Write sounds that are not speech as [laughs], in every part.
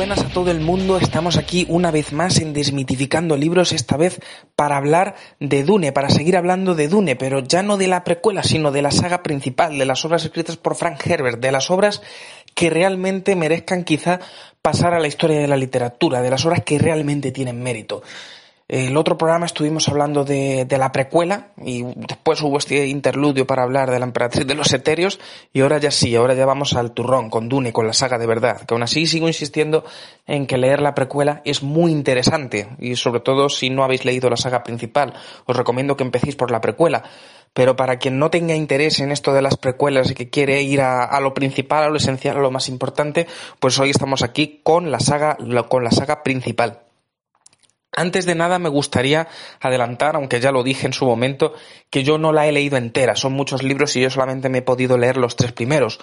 buenas a todo el mundo, estamos aquí una vez más en Desmitificando Libros, esta vez para hablar de Dune, para seguir hablando de Dune, pero ya no de la precuela, sino de la saga principal, de las obras escritas por Frank Herbert, de las obras que realmente merezcan quizá pasar a la historia de la literatura, de las obras que realmente tienen mérito. El otro programa estuvimos hablando de, la precuela y después hubo este interludio para hablar de la emperatriz de los etéreos y ahora ya sí, ahora ya vamos al turrón con Dune, con la saga de verdad, que aún así sigo insistiendo en que leer la precuela es muy interesante y sobre todo si no habéis leído la saga principal, os recomiendo que empecéis por la precuela. Pero para quien no tenga interés en esto de las precuelas y que quiere ir a, a lo principal, a lo esencial, a lo más importante, pues hoy estamos aquí con la saga, con la saga principal. Antes de nada me gustaría adelantar, aunque ya lo dije en su momento, que yo no la he leído entera. Son muchos libros y yo solamente me he podido leer los tres primeros.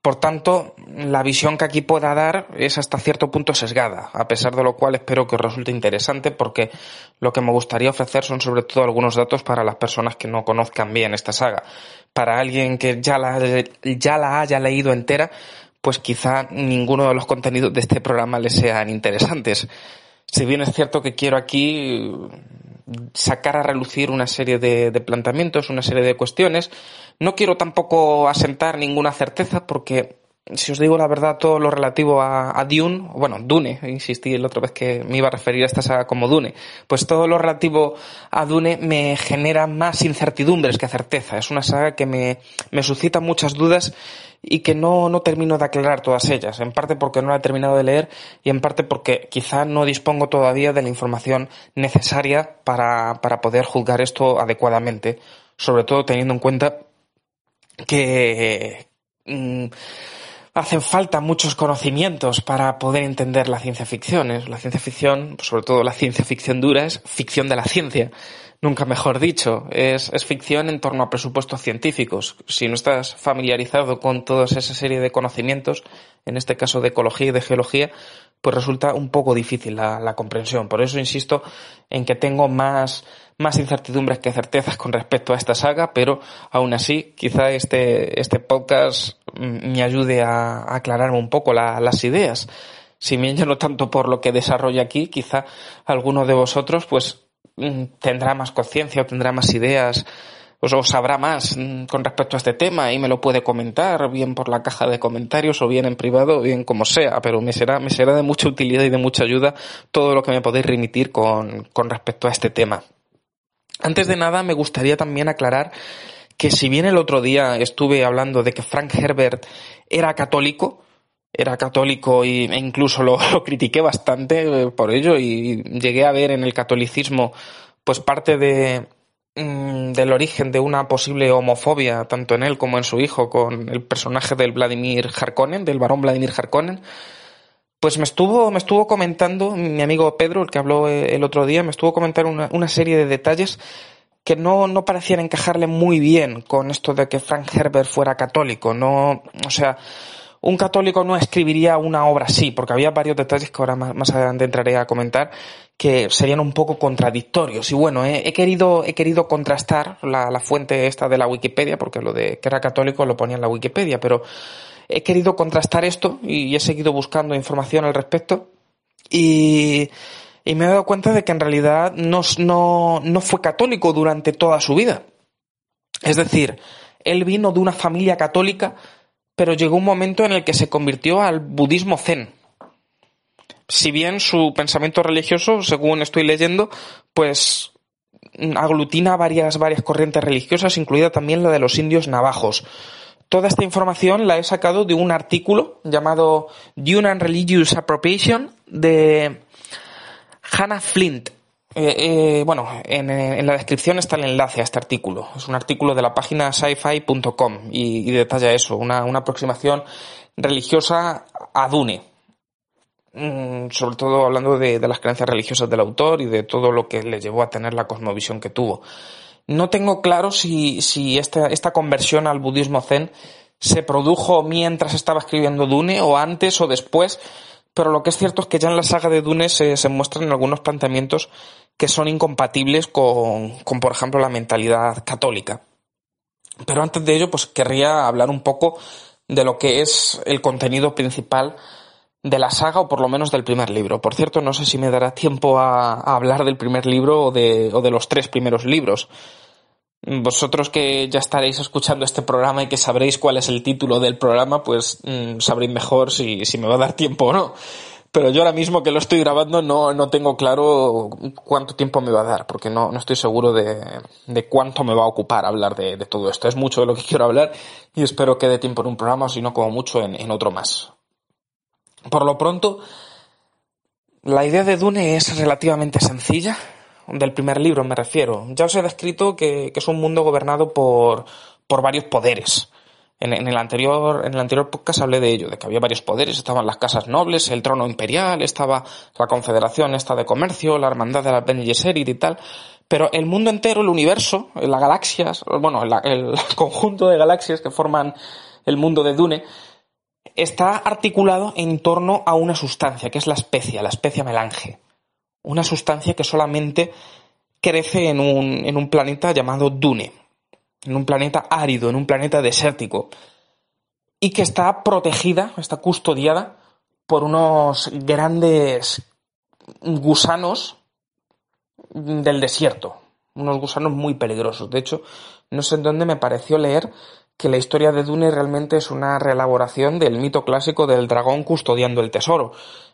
Por tanto, la visión que aquí pueda dar es hasta cierto punto sesgada, a pesar de lo cual espero que os resulte interesante porque lo que me gustaría ofrecer son sobre todo algunos datos para las personas que no conozcan bien esta saga. Para alguien que ya la, ya la haya leído entera, pues quizá ninguno de los contenidos de este programa les sean interesantes. Si bien es cierto que quiero aquí sacar a relucir una serie de, de, planteamientos, una serie de cuestiones, no quiero tampoco asentar ninguna certeza porque, si os digo la verdad, todo lo relativo a, Dune, bueno, Dune, insistí la otra vez que me iba a referir a esta saga como Dune, pues todo lo relativo a Dune me genera más incertidumbres que certeza. Es una saga que me, me suscita muchas dudas y que no, no termino de aclarar todas ellas, en parte porque no la he terminado de leer y en parte porque quizá no dispongo todavía de la información necesaria para, para poder juzgar esto adecuadamente, sobre todo teniendo en cuenta que mmm, hacen falta muchos conocimientos para poder entender la ciencia ficción. La ciencia ficción, sobre todo la ciencia ficción dura, es ficción de la ciencia nunca mejor dicho, es, ficción en torno a presupuestos científicos. Si no estás familiarizado con toda esa serie de conocimientos, en este caso de ecología y de geología, pues resulta un poco difícil la, comprensión. Por eso insisto en que tengo más, más incertidumbres que certezas con respecto a esta saga, pero aún así, quizá este, este podcast me ayude a, a aclararme un poco la, las ideas. Si bien yo no tanto por lo que desarrollo aquí, quizá alguno de vosotros, pues tendrá más conciencia o tendrá más ideas o sabrá más con respecto a este tema y me lo puede comentar bien por la caja de comentarios o bien en privado o bien como sea, pero me será, me será de mucha utilidad y de mucha ayuda todo lo que me podéis remitir con, con respecto a este tema. Antes de nada me gustaría también aclarar que si bien el otro día estuve hablando de que Frank Herbert era católico, era católico y, e incluso lo, [laughs] lo, critiqué bastante por ello y llegué a ver en el catolicismo pues parte de mmm, del origen de una posible homofobia tanto en él como en su hijo con el personaje del Vladimir Harkonnen, del varón Vladimir Harkonnen. Pues me estuvo, me estuvo comentando mi amigo Pedro, el que habló el otro día, me estuvo comentando una, una serie de detalles que no, no parecían encajarle muy bien con esto de que Frank Herbert fuera católico. No, o sea, un católico no escribiría una obra así, porque había varios detalles que ahora más, adelante entraré a comentar que serían un poco contradictorios. Y bueno, he, he querido, he querido contrastar la, la, fuente esta de la Wikipedia, porque lo de que era católico lo ponía en la Wikipedia, pero he querido contrastar esto y he seguido buscando información al respecto y, y me he dado cuenta de que en realidad no, no, no fue católico durante toda su vida. Es decir, él vino de una familia católica pero llegó un momento en el que se convirtió al budismo zen. Si bien su pensamiento religioso, según estoy leyendo, pues aglutina varias, varias corrientes religiosas, incluida también la de los indios navajos. Toda esta información la he sacado de un artículo llamado Dune and Religious Appropriation de Hannah Flint. Eh, eh, bueno, en, en, la descripción está el enlace a este artículo. Es un artículo de la página sci-fi.com y, detalla eso, una, aproximación religiosa a Dune. Mm, sobre todo hablando de, las creencias religiosas del autor y de todo lo que le llevó a tener la cosmovisión que tuvo. No tengo claro si, esta conversión al budismo zen se produjo mientras estaba escribiendo Dune o antes o después, pero lo que es cierto es que ya en la saga de Dune se, muestran algunos planteamientos que son incompatibles con, con, por ejemplo, la mentalidad católica. Pero antes de ello, pues querría hablar un poco de lo que es el contenido principal de la saga o por lo menos del primer libro. Por cierto, no sé si me dará tiempo a, a hablar del primer libro o de, o de, los tres primeros libros. Vosotros que ya estaréis escuchando este programa y que sabréis cuál es el título del programa, pues mmm, sabréis mejor si, si me va a dar tiempo o no. Pero yo ahora mismo que lo estoy grabando no, no tengo claro cuánto tiempo me va a dar, porque no, no estoy seguro de, de, cuánto me va a ocupar hablar de, de, todo esto. Es mucho de lo que [laughs] quiero hablar y espero que dé tiempo en un programa o si no como mucho en, en otro más. Por lo pronto, la idea de Dune es relativamente sencilla, del primer libro me refiero. Ya os he descrito que, es un mundo gobernado por, por varios poderes. En, el anterior, en el anterior podcast hablé de ello, de que había varios poderes, estaban las casas nobles, el trono imperial, estaba la confederación esta de comercio, la hermandad de la Bene Gesserit y tal, pero el mundo entero, el universo, las galaxias, bueno, el, el [laughs] conjunto de galaxias que forman el mundo de Dune, está articulado en torno a una sustancia, que es la especia, la especia melange. Una sustancia que solamente crece en un, en un planeta llamado Dune, en un planeta árido, en un planeta desértico, y que está protegida, está custodiada por unos grandes gusanos del desierto, unos gusanos muy peligrosos. De hecho, no sé en dónde me pareció leer que la historia de Dune realmente es una reelaboración del mito clásico del dragón custodiando el tesoro.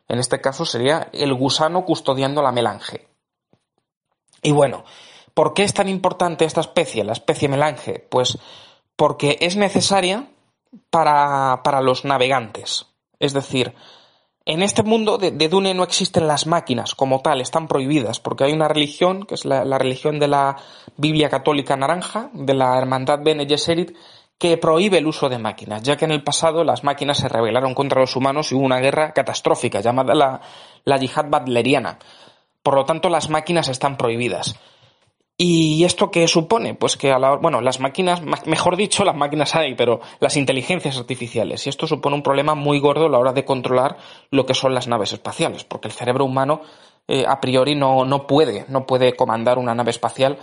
En este caso sería el gusano custodiando la melange. Y bueno, ¿por qué es tan importante esta especie, la especie melange? Pues porque es necesaria para, para los navegantes. Es decir, en este mundo de, Dune no existen las máquinas como tal, están prohibidas, porque hay una religión, que es la, la religión de la Biblia Católica Naranja, de la Hermandad Bene Gesserit, que prohíbe el uso de máquinas, ya que en el pasado las máquinas se rebelaron contra los humanos y hubo una guerra catastrófica llamada la, la yihad badleriana. Por lo tanto, las máquinas están prohibidas. ¿Y esto qué supone? Pues que a la bueno, las máquinas, mejor dicho, las máquinas hay, pero las inteligencias artificiales. Y esto supone un problema muy gordo a la hora de controlar lo que son las naves espaciales, porque el cerebro humano eh, a priori no, no puede, no puede comandar una nave espacial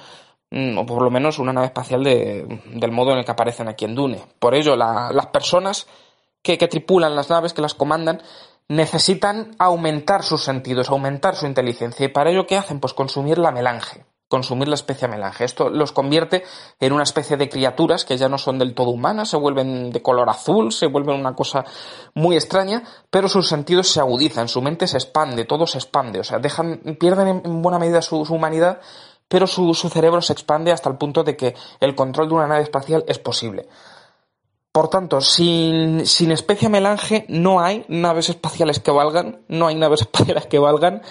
o por lo menos una nave espacial de, del modo en el que aparecen aquí en Dune. Por ello, la, las personas que, tripulan las naves, que las comandan, necesitan aumentar sus sentidos, aumentar su inteligencia. ¿Y para ello qué hacen? Pues consumir la melange, consumir la especie melange. Esto los convierte en una especie de criaturas que ya no son del todo humanas, se vuelven de color azul, se vuelven una cosa muy extraña, pero sus sentidos se agudizan, su mente se expande, todo se expande, o sea, dejan, pierden en buena medida su humanidad pero su, cerebro se expande hasta el punto de que el control de una nave espacial es posible. Por tanto, sin, sin especie melange no hay naves espaciales que valgan, no hay naves [laughs] espaciales que valgan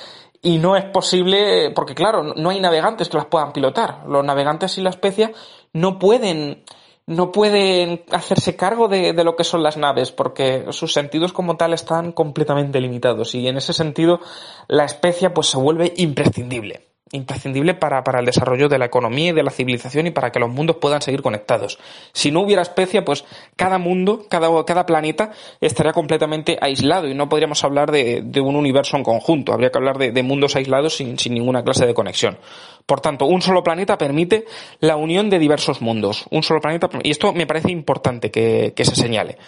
y no es posible, porque claro, no hay navegantes que las puedan pilotar. Los navegantes y la especie no pueden, no pueden hacerse cargo de, de, lo que son las naves, porque sus sentidos como tal están completamente limitados. Y en ese sentido, la especie pues se vuelve imprescindible imprescindible para, para, el desarrollo de la economía y de la civilización y para que los mundos puedan seguir conectados. Si no hubiera especie, pues cada mundo, cada, cada planeta estaría completamente aislado y no podríamos hablar de, de un universo en conjunto. Habría que hablar de, de mundos aislados sin, sin, ninguna clase de conexión. Por tanto, un solo planeta permite la unión de diversos mundos. Un solo planeta, y esto me parece importante que, que se señale.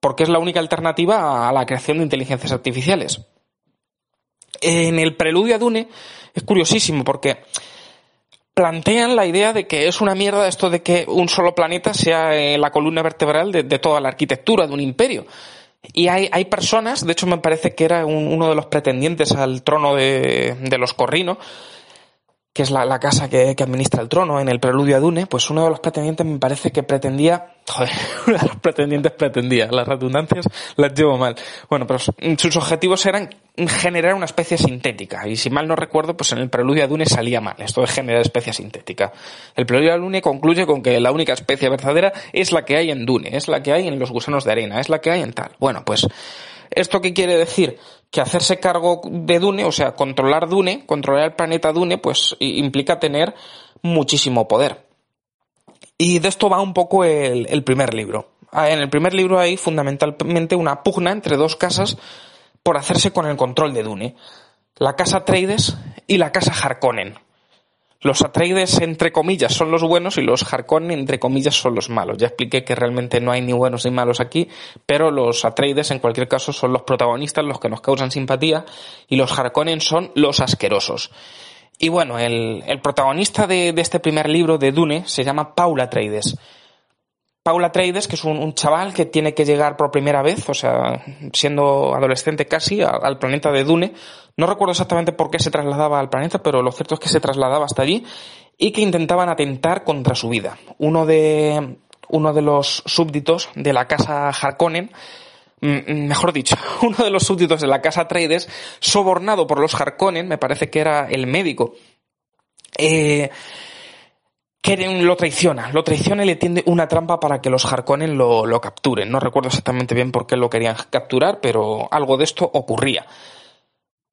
Porque es la única alternativa a la creación de inteligencias artificiales. En el preludio a Dune es curiosísimo porque plantean la idea de que es una mierda esto de que un solo planeta sea eh, la columna vertebral de, de, toda la arquitectura de un imperio. Y hay, hay personas, de hecho me parece que era un, uno de los pretendientes al trono de, de los corrinos, que es la, casa que, que, administra el trono en el preludio a Dune, pues uno de los pretendientes me parece que pretendía, [laughs] joder, uno de los pretendientes pretendía, las redundancias las llevo mal. Bueno, pero sus objetivos eran generar una especie sintética, y si mal no recuerdo, pues en el preludio a Dune salía mal, esto de generar especie sintética. El preludio a Dune concluye con que la única especie verdadera es la que hay en Dune, es la que hay en los gusanos de arena, es la que hay en tal. Bueno, pues, ¿esto qué quiere decir? Que hacerse cargo de Dune, o sea, controlar Dune, controlar el planeta Dune, pues implica tener muchísimo poder. Y de esto va un poco el, primer libro. Ah, en el primer libro hay fundamentalmente una pugna entre dos casas por hacerse con el control de Dune. La casa Trades y la casa Harkonnen. Los Atreides, entre comillas, son los buenos y los Harkonnen, entre comillas, son los malos. Ya expliqué que realmente no hay ni buenos ni malos aquí, pero los Atreides, en cualquier caso, son los protagonistas, los que nos causan simpatía, y los Harkonnen son los asquerosos. Y bueno, el, protagonista de, de, este primer libro de Dune se llama Paul Atreides. Paul Atreides, que es un, chaval que tiene que llegar por primera vez, o sea, siendo adolescente casi, al, planeta de Dune, no recuerdo exactamente por qué se trasladaba al planeta, pero lo cierto es que se trasladaba hasta allí y que intentaban atentar contra su vida. Uno de, uno de los súbditos de la casa Harkonnen, mejor dicho, [laughs] uno de los súbditos de la casa Atreides, sobornado por los Harkonnen, me parece que era el médico, eh, que lo traiciona, lo traiciona y le tiende una trampa para que los Harkonnen lo, lo capturen. No recuerdo exactamente bien por qué lo querían capturar, pero algo de esto ocurría.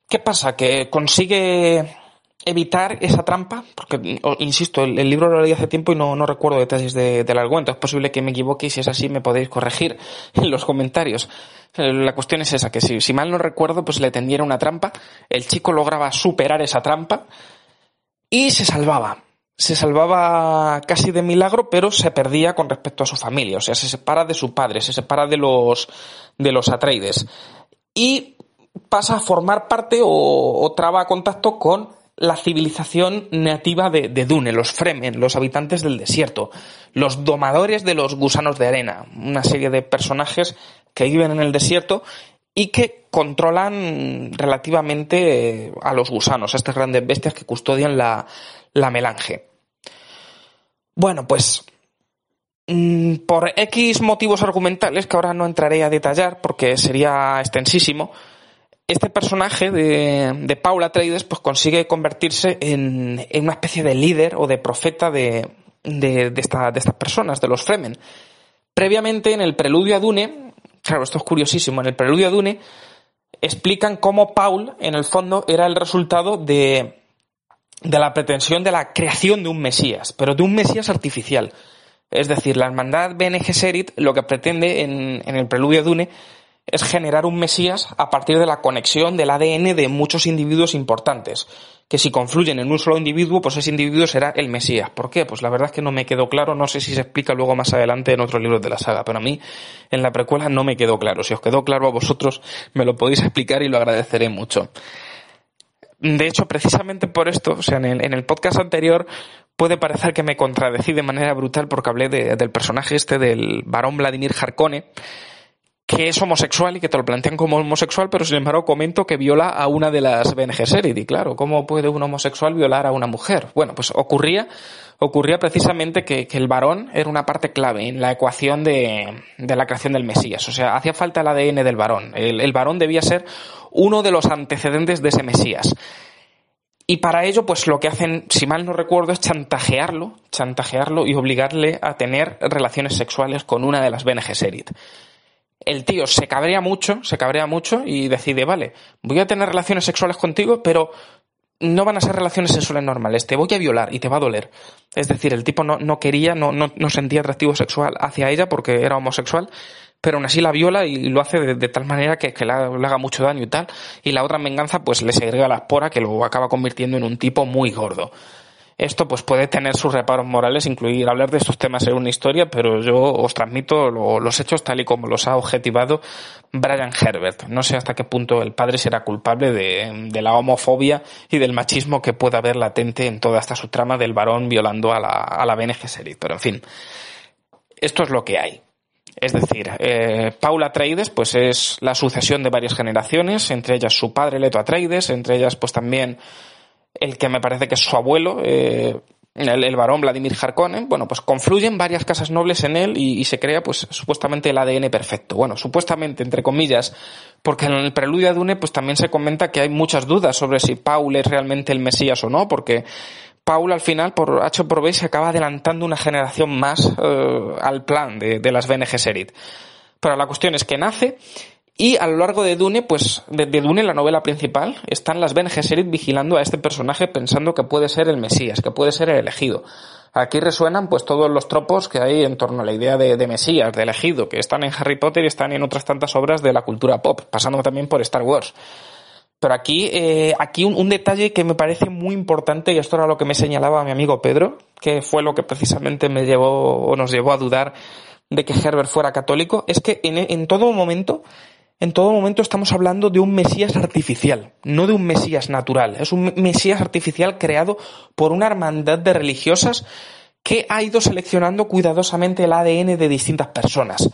¿Qué pasa? Que consigue evitar esa trampa, porque, insisto, el, libro lo leí hace tiempo y no, no recuerdo detalles de, del argumento. Es posible que me equivoque y si es así me podéis corregir [laughs] en los comentarios. La cuestión es esa, que si, si mal no recuerdo, pues le tendiera una trampa, el chico lograba superar esa trampa y se salvaba. Se salvaba casi de milagro, pero se perdía con respecto a su familia. O sea, se separa de su padre, se separa de los, de los Atreides. Y pasa a formar parte o, o traba contacto con la civilización nativa de, de, Dune, los Fremen, los habitantes del desierto, los domadores de los gusanos de arena, una serie de personajes que viven en el desierto y que controlan relativamente a los gusanos, a estas grandes bestias que custodian la, la melange. Bueno, pues mmm, por X motivos argumentales que ahora no entraré a detallar porque sería extensísimo, este personaje de, de Paula Atreides pues consigue convertirse en, en, una especie de líder o de profeta de, de, de, de estas personas, de los Fremen. Previamente, en el preludio a Dune, claro, esto es curiosísimo, en el preludio a Dune explican cómo Paul, en el fondo, era el resultado de, de la pretensión de la creación de un Mesías, pero de un Mesías artificial. Es decir, la hermandad Bene Gesserit lo que pretende en, en el preludio a Dune es generar un Mesías a partir de la conexión del ADN de muchos individuos importantes, que si confluyen en un solo individuo, pues ese individuo será el Mesías. ¿Por qué? Pues la verdad es que no me quedó claro, no sé si se explica luego más adelante en otros libros de la saga, pero a mí en la precuela no me quedó claro. Si os quedó claro a vosotros, me lo podéis explicar y lo agradeceré mucho. De hecho, precisamente por esto, o sea, en el, podcast anterior puede parecer que me contradecí de manera brutal porque hablé de, del personaje este del varón Vladimir Harkone, que es homosexual y que te lo plantean como homosexual, pero sin embargo comento que viola a una de las Bene Gesserit. Y claro, ¿cómo puede un homosexual violar a una mujer? Bueno, pues ocurría, ocurría precisamente que, el varón era una parte clave en la ecuación de, de, la creación del Mesías. O sea, hacía falta el ADN del varón. El, varón debía ser uno de los antecedentes de ese Mesías. Y para ello, pues lo que hacen, si mal no recuerdo, es chantajearlo, chantajearlo y obligarle a tener relaciones sexuales con una de las Bene el tío se cabrea mucho, se cabrea mucho y decide, vale, voy a tener relaciones sexuales contigo, pero no van a ser relaciones sexuales normales, te voy a violar y te va a doler. Es decir, el tipo no, no quería, no, no, no, sentía atractivo sexual hacia ella porque era homosexual, pero aún así la viola y lo hace de, tal manera que, que le, haga mucho daño y tal. Y la otra venganza pues le segrega la espora que lo acaba convirtiendo en un tipo muy gordo. Esto pues puede tener sus reparos morales, incluir hablar de estos temas en una historia, pero yo os transmito lo, los hechos tal y como los ha objetivado Brian Herbert. No sé hasta qué punto el padre será culpable de, la homofobia y del machismo que pueda haber latente en toda esta subtrama del varón violando a la, a la Gesserit. Pero en fin, esto es lo que hay. Es decir, eh, Paula Atreides pues es la sucesión de varias generaciones, entre ellas su padre Leto Atreides, entre ellas pues también el que me parece que es su abuelo, eh, el, varón Vladimir Harkonnen, bueno, pues confluyen varias casas nobles en él y, se crea, pues, supuestamente el ADN perfecto. Bueno, supuestamente, entre comillas, porque en el preludio de Dune, pues también se comenta que hay muchas dudas sobre si Paul es realmente el Mesías o no, porque Paul al final, por H por B, se acaba adelantando una generación más eh, al plan de, de las Bene Gesserit. Pero la cuestión es que nace y a lo largo de Dune, pues, de, Dune, la novela principal, están las Ben Gesserit vigilando a este personaje pensando que puede ser el Mesías, que puede ser el elegido. Aquí resuenan pues todos los tropos que hay en torno a la idea de, Mesías, de elegido, que están en Harry Potter y están en otras tantas obras de la cultura pop, pasando también por Star Wars. Pero aquí, eh, aquí un, un, detalle que me parece muy importante, y esto era lo que me señalaba mi amigo Pedro, que fue lo que precisamente me llevó o nos llevó a dudar de que Herbert fuera católico, es que en, en todo momento en todo momento estamos hablando de un Mesías artificial, no de un Mesías natural. Es un Mesías artificial creado por una hermandad de religiosas que ha ido seleccionando cuidadosamente el ADN de distintas personas.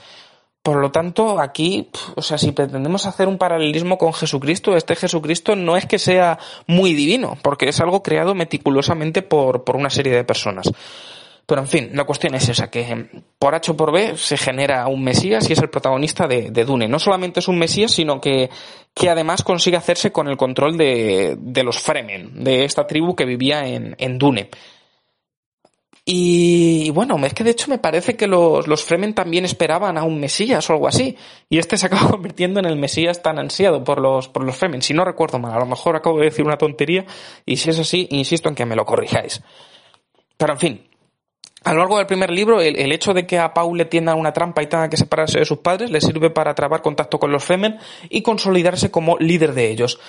Por lo tanto, aquí, o sea, si pretendemos hacer un paralelismo con Jesucristo, este Jesucristo no es que sea muy divino, porque es algo creado meticulosamente por, por una serie de personas. Pero en fin, la cuestión es esa, que por H o por B se genera un Mesías y es el protagonista de, Dune. No solamente es un Mesías, sino que, que además consigue hacerse con el control de, de los Fremen, de esta tribu que vivía en, en Dune. Y, bueno, es que de hecho me parece que los, los, Fremen también esperaban a un Mesías o algo así. Y este se acaba [laughs] convirtiendo en el Mesías tan ansiado por los, por los Fremen. Si no recuerdo mal, a lo mejor acabo de decir una tontería y si es así, insisto en que me lo corrijáis. Pero en fin, a lo largo del primer libro, el, hecho de que a Paul le tiendan una trampa y tenga que separarse de sus padres le sirve para trabar contacto con los Fremen y consolidarse como líder de ellos.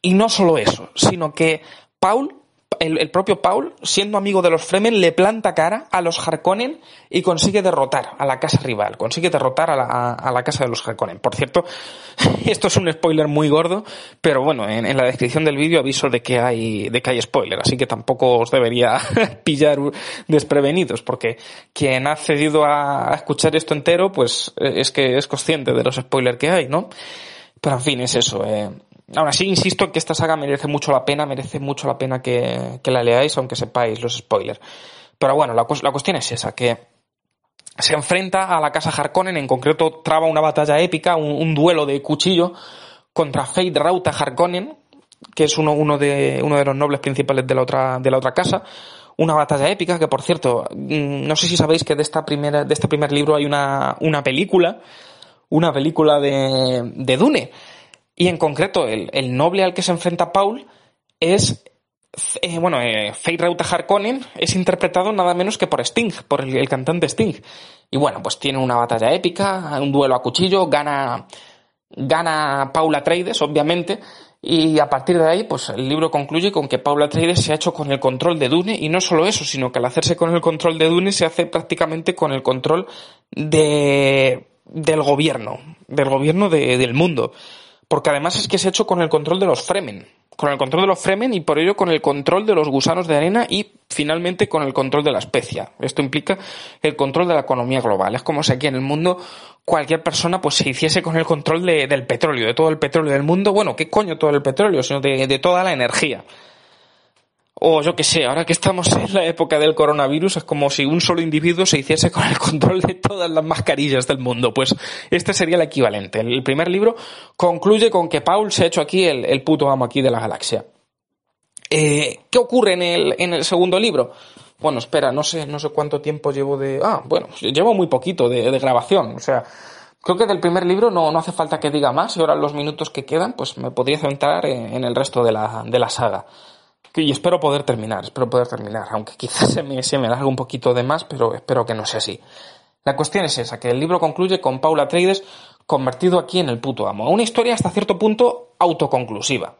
Y no solo eso, sino que Paul el, propio Paul, siendo amigo de los Fremen, le planta cara a los Harkonnen y consigue derrotar a la casa rival, consigue derrotar a la, casa de los Harkonnen. Por cierto, [laughs] esto es un spoiler muy gordo, pero bueno, en, la descripción del vídeo aviso de que hay, de que hay spoiler, así que tampoco os debería [laughs] pillar desprevenidos, porque quien ha accedido a, escuchar esto entero, pues eh, es que es consciente de los spoilers que hay, ¿no? Pero en fin, es eso. Eh. Aún así, insisto que esta saga merece mucho la pena, merece mucho la pena que, la leáis, aunque sepáis los spoilers. Pero bueno, la, cuestión es esa, que se enfrenta a la casa Harkonnen, en concreto traba una batalla épica, un, duelo de cuchillo contra Fate Rauta Harkonnen, que es uno, uno, de, uno de los nobles principales de la otra, de la otra casa. Una batalla épica que, por cierto, mm, no sé si sabéis que de, esta primera, de este primer libro hay una, una película, una película de, de Dune y en concreto, el, noble al que se enfrenta Paul es eh, bueno, eh, Fate Rauta Harkonnen es interpretado nada menos que por Sting, por el, cantante Sting. Y bueno, pues tiene una batalla épica, un duelo a cuchillo, gana, gana Paul Atreides, obviamente, y a partir de ahí, pues el libro concluye con que Paul Atreides se ha hecho con el control de Dune, y no solo eso, sino que al hacerse con el control de Dune se hace prácticamente con el control de, del gobierno, del gobierno del mundo porque además es que se ha hecho con el control de los Fremen, con el control de los Fremen y por ello con el control de los gusanos de arena y finalmente con el control de la especia. Esto implica el control de la economía global. Es como si aquí en el mundo cualquier persona pues se hiciese con el control del petróleo, de todo el petróleo del mundo. Bueno, ¿qué coño todo el petróleo? Sino de toda la energía. O yo que sé, ahora que estamos en la época del coronavirus, es como si un solo individuo se hiciese con el control de todas las mascarillas del mundo. Pues este sería el equivalente. El primer libro concluye con que Paul se ha hecho aquí el, puto amo aquí de la galaxia. Eh, ¿Qué ocurre en el, en el segundo libro? Bueno, espera, no sé, no sé cuánto tiempo llevo de. Ah, bueno, llevo muy poquito de, grabación. O sea, creo que del primer libro no, no hace falta que diga más y ahora los minutos que quedan, pues me podría centrar en, en el resto de la, de la saga y espero poder terminar, espero poder terminar, aunque [laughs] quizás se me, se me largue un poquito de más, pero espero que no sea así. La cuestión es esa, que el libro concluye con Paula Atreides convertido aquí en el puto amo. Una historia hasta cierto punto autoconclusiva.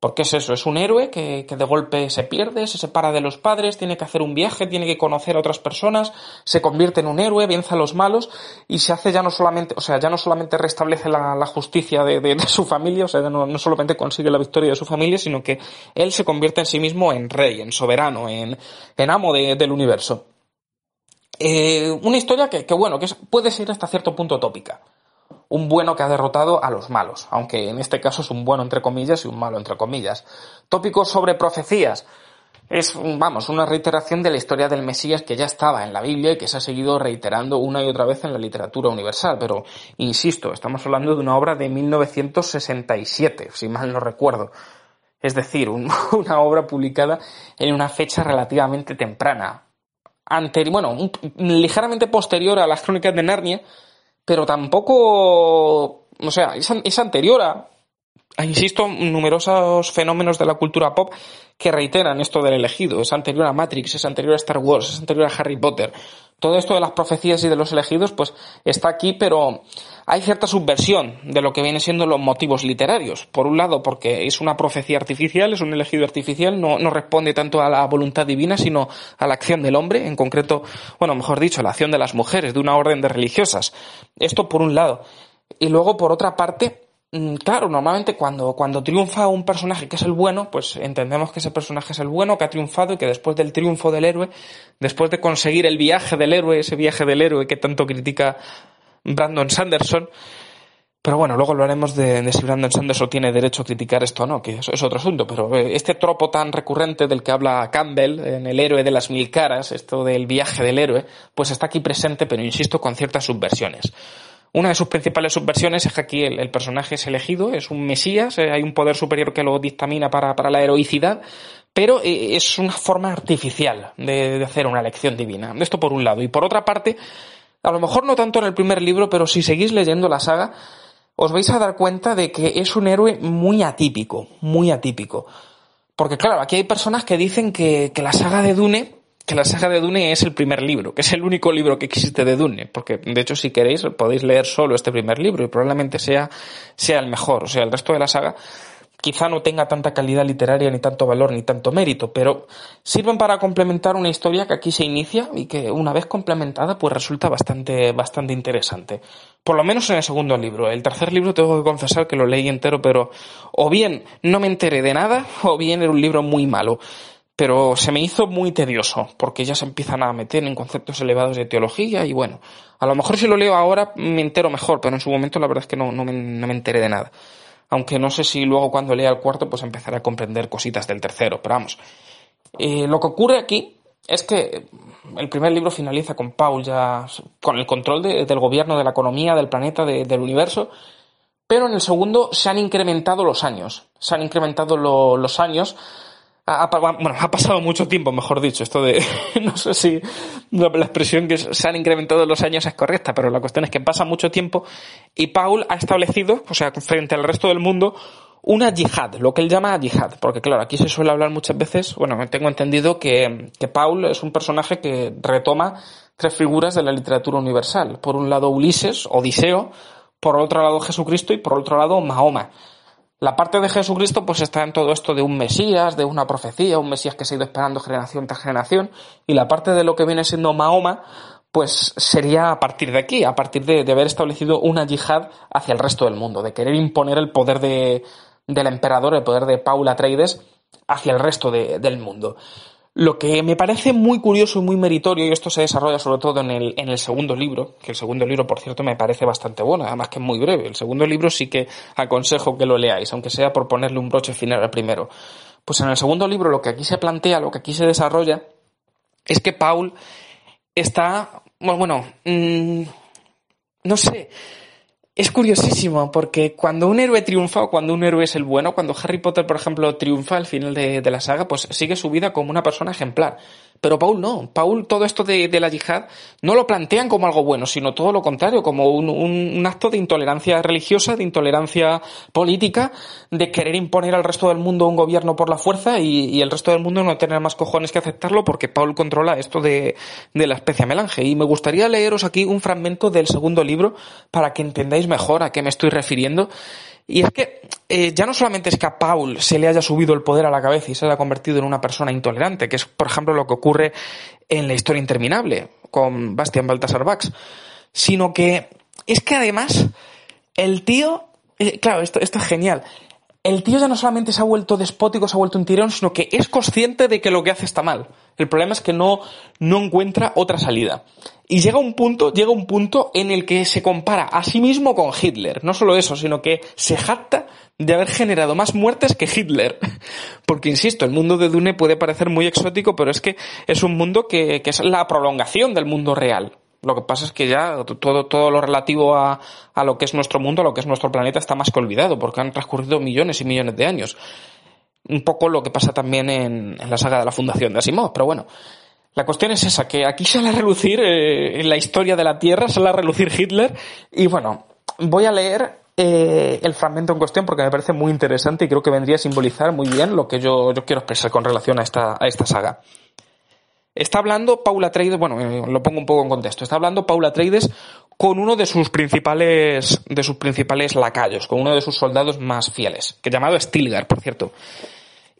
Porque es eso, es un héroe que, de golpe se pierde, se separa de los padres, tiene que hacer un viaje, tiene que conocer a otras personas, se convierte en un héroe, vence a los malos y se hace ya no solamente, o sea, ya no solamente restablece la, justicia de, su familia, o sea, no, no, solamente consigue la victoria de su familia, sino que él se convierte en sí mismo en rey, en soberano, en, en amo del universo. Eh, una historia que, que bueno, que puede ser hasta cierto punto tópica. Un bueno que ha derrotado a los malos, aunque en este caso es un bueno entre comillas y un malo entre comillas. Tópicos sobre profecías. Es, vamos, una reiteración de la historia del Mesías que ya estaba en la Biblia y que se ha seguido reiterando una y otra vez en la literatura universal. Pero, insisto, estamos hablando de una obra de 1967, si mal no recuerdo. Es decir, [laughs] una obra publicada en una fecha relativamente temprana. bueno, ligeramente posterior a las crónicas de Narnia, pero tampoco, o sea, es, anterior a, insisto, numerosos fenómenos de la cultura pop que reiteran esto del elegido. Es anterior a Matrix, es anterior a Star Wars, es anterior a Harry Potter. Todo esto de las profecías y de los elegidos, pues está aquí, pero hay cierta subversión de lo que vienen siendo los motivos literarios. Por un lado, porque es una profecía artificial, es un elegido artificial, no, no responde tanto a la voluntad divina, sino a la acción del hombre, en concreto, bueno, mejor dicho, a la acción de las mujeres, de una orden de religiosas. Esto por un lado. Y luego, por otra parte, mm, claro, normalmente cuando, cuando triunfa un personaje que es el bueno, pues entendemos que ese personaje es el bueno, que ha triunfado y que después del triunfo del héroe, después de conseguir el viaje del héroe, ese viaje del héroe que tanto critica Brandon Sanderson, pero bueno, luego hablaremos de, de, si Brandon Sanderson tiene derecho a criticar esto o no, que eso es otro asunto. Pero eh, este tropo tan recurrente del que habla Campbell en El héroe de las mil caras, esto del viaje del héroe, pues está aquí presente, pero insisto, con ciertas subversiones. Una de sus principales subversiones es que aquí el, personaje es elegido, es un mesías, eh, hay un poder superior que lo dictamina para, la heroicidad, pero eh, es una forma artificial de, de hacer una elección divina. Esto por un lado. Y por otra parte, a lo mejor no tanto en el primer libro, pero si seguís leyendo la saga, os vais a dar cuenta de que es un héroe muy atípico, muy atípico. Porque claro, aquí hay personas que dicen que, que la saga de Dune que la saga de Dune es el primer libro, que es el único libro que existe de Dune, porque de hecho si queréis podéis leer solo este primer libro y probablemente sea, sea el mejor, o sea, el resto de la saga quizá no tenga tanta calidad literaria ni tanto valor ni tanto mérito, pero sirven para complementar una historia que aquí se inicia y que una vez complementada pues resulta bastante, bastante interesante. Por lo menos en el segundo libro. El tercer libro tengo que confesar que lo leí entero, pero o bien no me enteré de nada [laughs] o bien era un libro muy malo pero se me hizo muy tedioso, porque ya se empiezan a meter en conceptos elevados de teología y bueno, a lo mejor si lo leo ahora me entero mejor, pero en su momento la verdad es que no, no, me, no me enteré de nada. Aunque no sé si luego cuando lea el cuarto pues empezaré a comprender cositas del tercero, pero vamos. Eh, lo que ocurre aquí es que el primer libro finaliza con Paul ya con el control del gobierno, de la economía, del planeta, del universo, pero en el segundo se han incrementado los años. Se han incrementado los años ha, bueno, ha pasado mucho tiempo, mejor dicho, esto de, [laughs] no sé si la, expresión que se han incrementado los años es correcta, pero la cuestión es que pasa mucho tiempo y Paul ha establecido, o sea, frente al resto del mundo, una yihad, lo que él llama yihad, porque claro, aquí se suele hablar muchas veces, bueno, tengo entendido que, que Paul es un personaje que retoma tres figuras de la literatura universal. Por un lado Ulises, Odiseo, por otro lado Jesucristo y por otro lado Mahoma. La parte de Jesucristo pues está en todo esto de un Mesías, de una profecía, un Mesías que se ha ido esperando generación tras generación, y la parte de lo que viene siendo Mahoma pues sería a partir de aquí, a partir de, haber establecido una yihad hacia el resto del mundo, de querer imponer el poder de, del emperador, el poder de Paul Atreides hacia el resto del mundo. Lo que me parece muy curioso y muy meritorio, y esto se desarrolla sobre todo en el, en el segundo libro, que el segundo libro, por cierto, me parece bastante bueno, además que es muy breve. El segundo libro sí que aconsejo que lo leáis, aunque sea por ponerle un broche final al primero. Pues en el segundo libro lo que aquí se plantea, lo que aquí se desarrolla, es que Paul está, bueno, mmm, no sé, es curiosísimo porque cuando un héroe triunfa o cuando un héroe es el bueno, cuando Harry Potter, por ejemplo, triunfa al final de, la saga, pues sigue su vida como una persona ejemplar. Pero Paul no. Paul todo esto de, la yihad no lo plantean como algo bueno, sino todo lo contrario, como un, acto de intolerancia religiosa, de intolerancia política, de querer imponer al resto del mundo un gobierno por la fuerza y, y el resto del mundo no tener más cojones que aceptarlo porque Paul controla esto de, de la especie melange. Y me gustaría leeros aquí un fragmento del segundo libro para que entendáis mejor a qué me estoy refiriendo y es que eh, ya no solamente es que a Paul se le haya subido el poder a la cabeza y se haya convertido en una persona intolerante, que es, por ejemplo, lo que ocurre en la historia interminable con Bastian Baltasar Bax, sino que es que además el tío, eh, claro, esto, esto es genial, el tío ya no solamente se ha vuelto despótico, se ha vuelto un tirón, sino que es consciente de que lo que hace está mal. El problema es que no, no encuentra otra salida. Y llega un punto, llega un punto en el que se compara a sí mismo con Hitler. No solo eso, sino que se jacta de haber generado más muertes que Hitler. [laughs] Porque, insisto, el mundo de Dune puede parecer muy exótico, pero es que es un mundo que, que es la prolongación del mundo real. Lo que pasa es que ya todo, todo lo relativo a, a lo que es nuestro mundo, a lo que es nuestro planeta, está más que olvidado, porque han transcurrido millones y millones de años. Un poco lo que pasa también en, la saga de la Fundación de Asimov, pero bueno. La cuestión es esa, que aquí sale a relucir eh, en la historia de la Tierra, sale a relucir Hitler, y bueno, voy a leer eh, el fragmento en cuestión porque me parece muy interesante y creo que vendría a simbolizar muy bien lo que yo, yo quiero expresar con relación a esta, a esta saga. Está hablando Paula Trades, bueno, eh, lo pongo un poco en contexto. Está hablando Paula Trades con uno de sus principales, de sus principales lacayos, con uno de sus soldados más fieles, que llamado Stilgar, por cierto.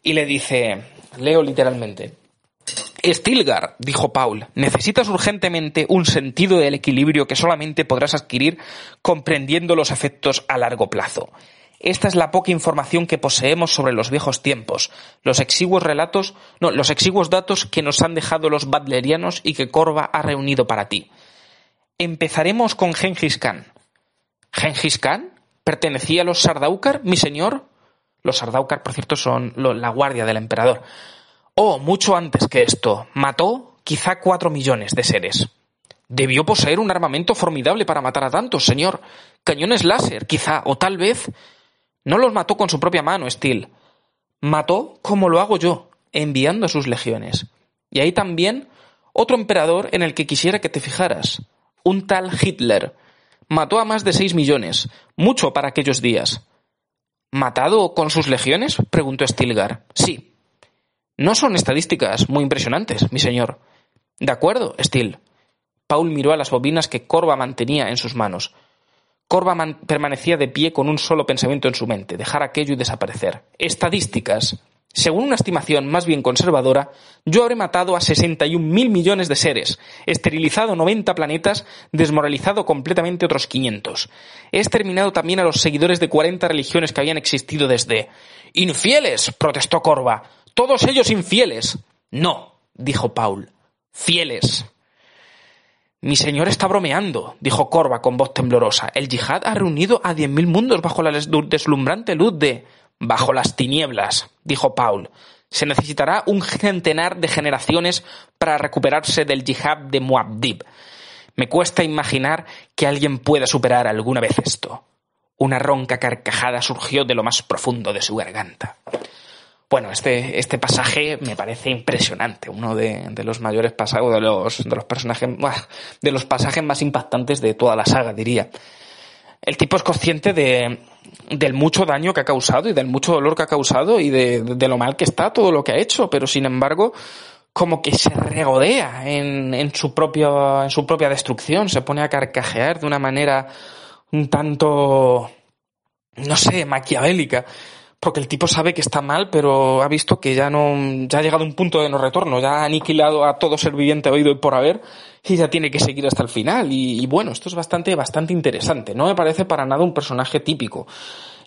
Y le dice, leo literalmente, Stilgar, dijo Paul, necesitas urgentemente un sentido del equilibrio que solamente podrás adquirir comprendiendo los efectos a largo plazo. Esta es la poca información que poseemos sobre los viejos tiempos, los exiguos relatos, no, los exiguos datos que nos han dejado los badlerianos y que Corva ha reunido para ti. Empezaremos con Gengis Khan. ¿Gengis Khan? ¿Pertenecía a los Sardaukar, mi señor? Los Sardaukar, por cierto, son la guardia del emperador. Oh, mucho antes que esto. Mató quizá cuatro millones de seres. Debió poseer un armamento formidable para matar a tantos, señor. Cañones láser, quizá, o tal vez no los mató con su propia mano, Steel. Mató como lo hago yo, enviando a sus legiones. Y hay también otro emperador en el que quisiera que te fijaras. Un tal Hitler. Mató a más de seis millones, mucho para aquellos días. ¿Matado con sus legiones? preguntó Stilgar. Sí. No son estadísticas muy impresionantes, mi señor. De acuerdo, Steel. Paul miró a las bobinas que Corva mantenía en sus manos. Corva permanecía de pie con un solo pensamiento en su mente, dejar aquello y desaparecer. Estadísticas. Según una estimación más bien conservadora, yo habré matado a 61 mil millones de seres, esterilizado 90 planetas, desmoralizado completamente otros 500. He exterminado también a los seguidores de 40 religiones que habían existido desde. ¡Infieles! protestó Corva. ¡Todos ellos infieles! No, dijo Paul. Fieles. Mi señor está bromeando, dijo Corva con voz temblorosa. El yihad ha reunido a diez mil mundos bajo la deslumbrante luz de... Bajo las tinieblas, dijo Paul. Se necesitará un centenar de generaciones para recuperarse del yihad de Muad'Dib. Me cuesta imaginar que alguien pueda superar alguna vez esto. Una ronca carcajada surgió de lo más profundo de su garganta. Bueno, este, este pasaje me parece impresionante, uno de, de los mayores pasajes, de los, de los personajes, de los pasajes más impactantes de toda la saga, diría. El tipo es consciente de, del mucho daño que ha causado y del mucho dolor que ha causado y de, de lo mal que está todo lo que ha hecho, pero sin embargo, como que se regodea en, en, su propio, en su propia destrucción, se pone a carcajear de una manera un tanto, no sé, maquiavélica porque el tipo sabe que está mal, pero ha visto que ya no, ya ha llegado a un punto de no retorno, ya ha aniquilado a todo ser viviente oído y por haber, y ya tiene que seguir hasta el final. Y, bueno, esto es bastante, bastante interesante. No me parece para nada un personaje típico.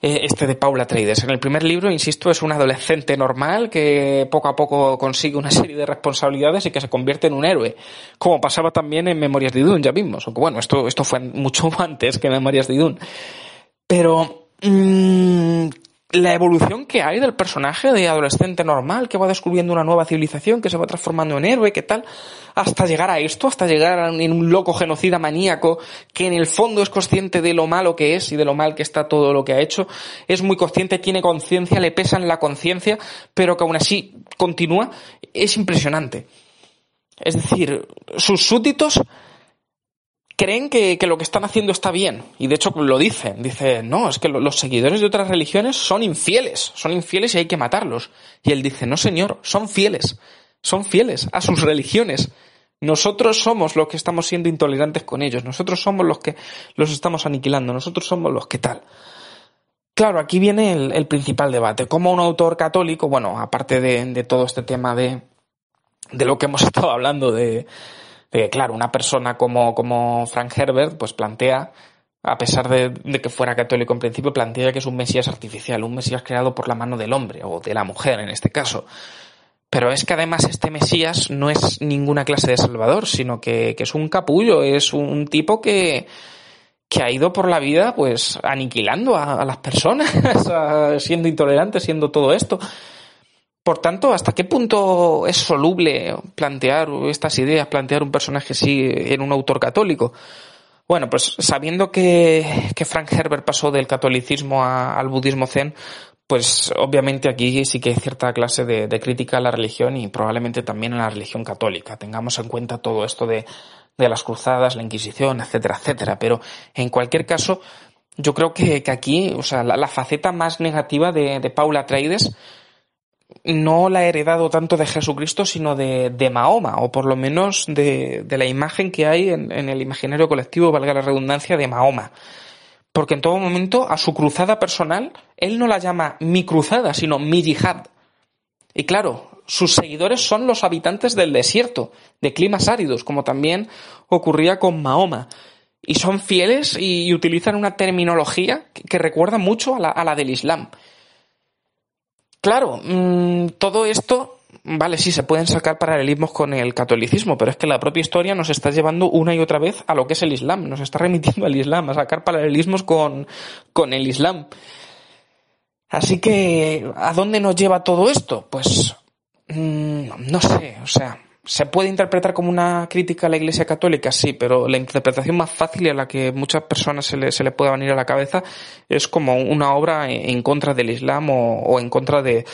Eh, este de Paula Trades. En el primer libro, insisto, es un adolescente normal que poco a poco consigue una serie de responsabilidades y que se convierte en un héroe. Como pasaba también en Memorias de Dune, ya vimos. Aunque bueno, esto, esto fue mucho [laughs] antes que Memorias de Dune. Pero, mmm, la evolución que hay del personaje de adolescente normal que va descubriendo una nueva civilización, que se va transformando en héroe, qué tal, hasta llegar a esto, hasta llegar a un loco genocida maníaco que en el fondo es consciente de lo malo que es y de lo mal que está todo lo que ha hecho, es muy consciente, tiene conciencia, le pesa en la conciencia, pero que aún así continúa, es impresionante. Es decir, sus súbditos creen que, que, lo que están haciendo está bien. Y de hecho lo dicen. Dice, no, es que los seguidores de otras religiones son infieles. Son infieles y hay que matarlos. Y él dice, no señor, son fieles. Son fieles a sus religiones. Nosotros somos los que estamos siendo intolerantes con ellos. Nosotros somos los que los estamos aniquilando. Nosotros somos los que tal. Claro, aquí viene el, principal debate. Como un autor católico, bueno, aparte de, de todo este tema de, de lo que hemos [laughs] estado hablando de, claro, una persona como, como Frank Herbert, pues plantea a pesar de, de, que fuera católico en principio, plantea que es un Mesías artificial, un Mesías creado por la mano del hombre, o de la mujer en este caso. Pero es que además este Mesías no es ninguna clase de Salvador, sino que, que es un capullo, es un tipo que, que ha ido por la vida pues aniquilando a, a las personas, [laughs] siendo intolerante, siendo todo esto. Por tanto, ¿hasta qué punto es soluble plantear estas ideas, plantear un personaje así en un autor católico? Bueno, pues sabiendo que, que Frank Herbert pasó del catolicismo a, al budismo zen, pues obviamente aquí sí que hay cierta clase de, crítica a la religión y probablemente también a la religión católica. Tengamos en cuenta todo esto de, de las cruzadas, la Inquisición, etcétera, etcétera. Pero en cualquier caso, yo creo que, que aquí, o sea, la, la, faceta más negativa de, de Paula Traides no la ha heredado tanto de Jesucristo, sino de, de Mahoma, o por lo menos de, de la imagen que hay en, el imaginario colectivo, valga la redundancia, de Mahoma. Porque en todo momento a su cruzada personal, él no la llama mi cruzada, sino mi yihad. Y claro, sus seguidores son los habitantes del desierto, de climas áridos, como también ocurría con Mahoma. Y son fieles y, utilizan una terminología que, que recuerda mucho a la, a la del Islam. Claro, mmm, todo esto, vale, sí, se pueden sacar paralelismos con el catolicismo, pero es que la propia historia nos está llevando una y otra vez a lo que es el Islam, nos está remitiendo al Islam, a sacar paralelismos con, con el Islam. Así que, ¿a dónde nos lleva todo esto? Pues, mmm, no sé, o sea, se puede interpretar como una crítica a la Iglesia Católica, sí, pero la interpretación más fácil y a la que muchas personas se le, se le puede venir a la cabeza es como una obra en contra del Islam o, o en contra de,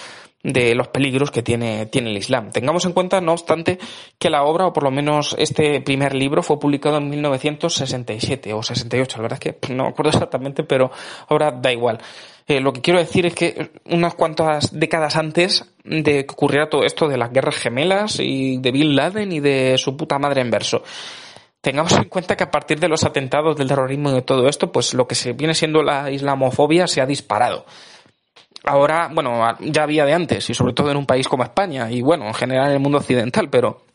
de los peligros que tiene, tiene el Islam. Tengamos en cuenta, no obstante, que la obra, o por lo menos este primer libro, fue publicado en 1967 o 68. La verdad es que [laughs] no me acuerdo exactamente, pero ahora da igual. Eh, lo que quiero decir es que unas cuantas décadas antes de que ocurriera todo esto de las guerras gemelas y de Bin Laden y de su puta madre en verso, tengamos en cuenta que a partir de los atentados del terrorismo y de todo esto, pues lo que se viene siendo la islamofobia se ha disparado. Ahora, bueno, ya había de antes y sobre todo en un país como España y bueno, en general en el mundo occidental, pero